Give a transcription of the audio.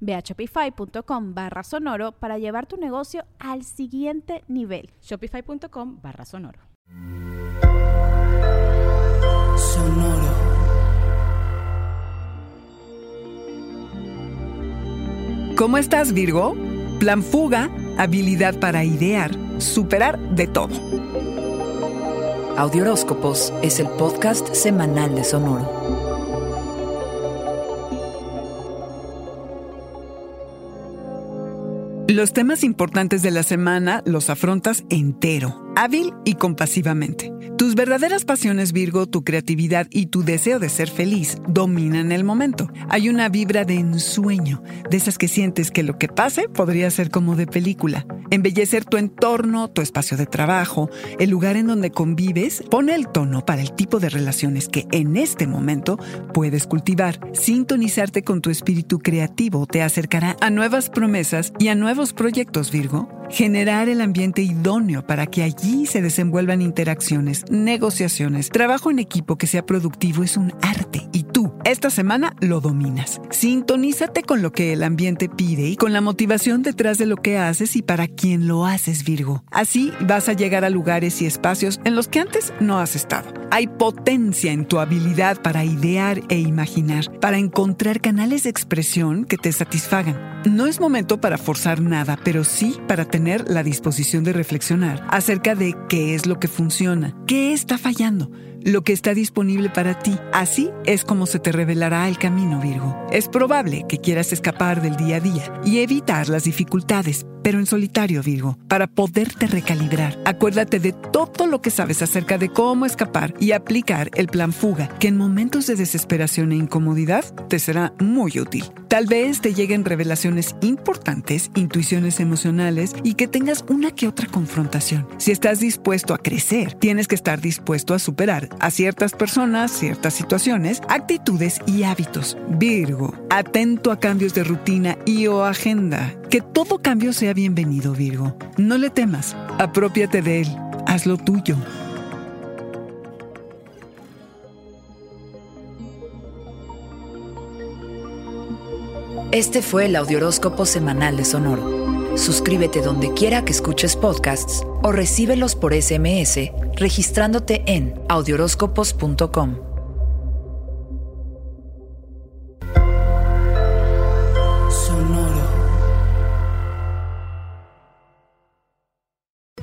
Ve a shopify.com barra sonoro para llevar tu negocio al siguiente nivel. Shopify.com barra sonoro. Sonoro. ¿Cómo estás, Virgo? Plan fuga, habilidad para idear, superar de todo. Audioróscopos es el podcast semanal de Sonoro. Los temas importantes de la semana los afrontas entero hábil y compasivamente. Verdaderas pasiones Virgo, tu creatividad y tu deseo de ser feliz dominan el momento. Hay una vibra de ensueño, de esas que sientes que lo que pase podría ser como de película. Embellecer tu entorno, tu espacio de trabajo, el lugar en donde convives, pone el tono para el tipo de relaciones que en este momento puedes cultivar. Sintonizarte con tu espíritu creativo te acercará a nuevas promesas y a nuevos proyectos Virgo. Generar el ambiente idóneo para que allí se desenvuelvan interacciones, negociaciones, trabajo en equipo que sea productivo es un arte esta semana lo dominas. Sintonízate con lo que el ambiente pide y con la motivación detrás de lo que haces y para quién lo haces, Virgo. Así vas a llegar a lugares y espacios en los que antes no has estado. Hay potencia en tu habilidad para idear e imaginar, para encontrar canales de expresión que te satisfagan. No es momento para forzar nada, pero sí para tener la disposición de reflexionar acerca de qué es lo que funciona, qué está fallando lo que está disponible para ti. Así es como se te revelará el camino, Virgo. Es probable que quieras escapar del día a día y evitar las dificultades, pero en solitario, Virgo, para poderte recalibrar. Acuérdate de todo lo que sabes acerca de cómo escapar y aplicar el plan fuga, que en momentos de desesperación e incomodidad te será muy útil. Tal vez te lleguen revelaciones importantes, intuiciones emocionales y que tengas una que otra confrontación. Si estás dispuesto a crecer, tienes que estar dispuesto a superar a ciertas personas, ciertas situaciones, actitudes y hábitos. Virgo, atento a cambios de rutina y o agenda. Que todo cambio sea bienvenido, Virgo. No le temas, apropiate de él, hazlo tuyo. Este fue el Audioróscopo Semanal de Sonoro. Suscríbete donde quiera que escuches podcasts o recíbelos por SMS registrándote en audioróscopos.com.